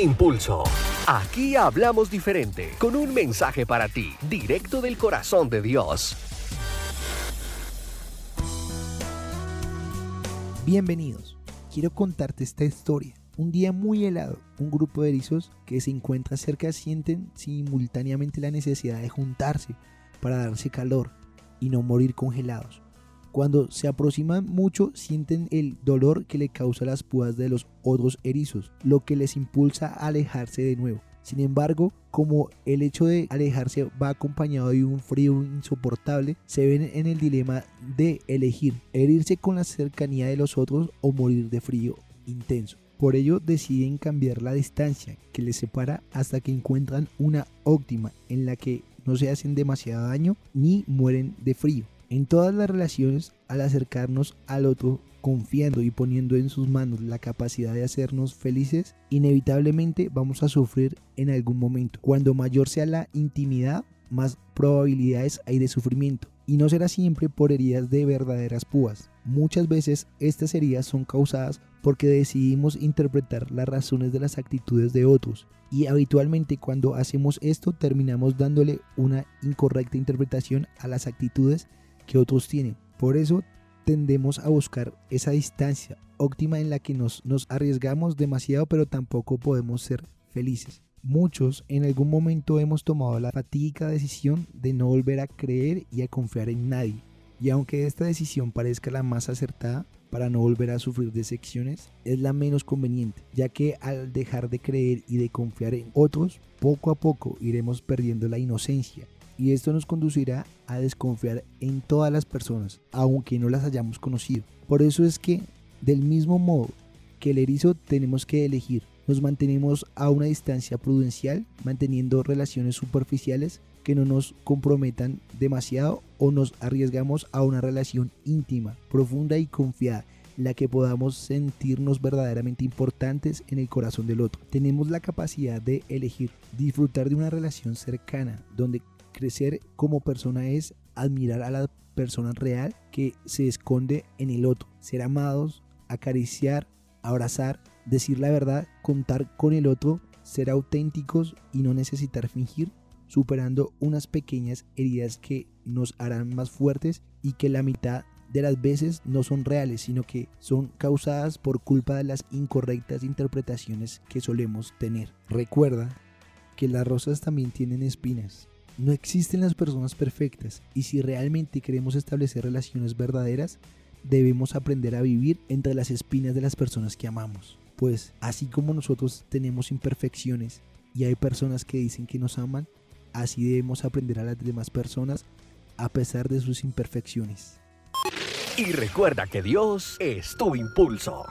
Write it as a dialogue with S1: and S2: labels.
S1: Impulso. Aquí hablamos diferente, con un mensaje para ti, directo del corazón de Dios.
S2: Bienvenidos. Quiero contarte esta historia. Un día muy helado, un grupo de erizos que se encuentra cerca sienten simultáneamente la necesidad de juntarse para darse calor y no morir congelados. Cuando se aproximan mucho sienten el dolor que le causa las púas de los otros erizos, lo que les impulsa a alejarse de nuevo. Sin embargo, como el hecho de alejarse va acompañado de un frío insoportable, se ven en el dilema de elegir herirse con la cercanía de los otros o morir de frío intenso. Por ello deciden cambiar la distancia que les separa hasta que encuentran una óptima en la que no se hacen demasiado daño ni mueren de frío. En todas las relaciones, al acercarnos al otro confiando y poniendo en sus manos la capacidad de hacernos felices, inevitablemente vamos a sufrir en algún momento. Cuando mayor sea la intimidad, más probabilidades hay de sufrimiento. Y no será siempre por heridas de verdaderas púas. Muchas veces estas heridas son causadas porque decidimos interpretar las razones de las actitudes de otros. Y habitualmente cuando hacemos esto terminamos dándole una incorrecta interpretación a las actitudes que otros tienen. Por eso tendemos a buscar esa distancia óptima en la que nos, nos arriesgamos demasiado pero tampoco podemos ser felices. Muchos en algún momento hemos tomado la fatídica decisión de no volver a creer y a confiar en nadie. Y aunque esta decisión parezca la más acertada para no volver a sufrir decepciones, es la menos conveniente, ya que al dejar de creer y de confiar en otros, poco a poco iremos perdiendo la inocencia y esto nos conducirá a desconfiar en todas las personas, aunque no las hayamos conocido. Por eso es que, del mismo modo que el erizo, tenemos que elegir. Nos mantenemos a una distancia prudencial, manteniendo relaciones superficiales que no nos comprometan demasiado o nos arriesgamos a una relación íntima, profunda y confiada la que podamos sentirnos verdaderamente importantes en el corazón del otro. Tenemos la capacidad de elegir, disfrutar de una relación cercana, donde Crecer como persona es admirar a la persona real que se esconde en el otro. Ser amados, acariciar, abrazar, decir la verdad, contar con el otro, ser auténticos y no necesitar fingir, superando unas pequeñas heridas que nos harán más fuertes y que la mitad de las veces no son reales, sino que son causadas por culpa de las incorrectas interpretaciones que solemos tener. Recuerda que las rosas también tienen espinas no existen las personas perfectas y si realmente queremos establecer relaciones verdaderas, debemos aprender a vivir entre las espinas de las personas que amamos. Pues así como nosotros tenemos imperfecciones y hay personas que dicen que nos aman, así debemos aprender a las demás personas a pesar de sus imperfecciones.
S1: Y recuerda que Dios es tu impulso.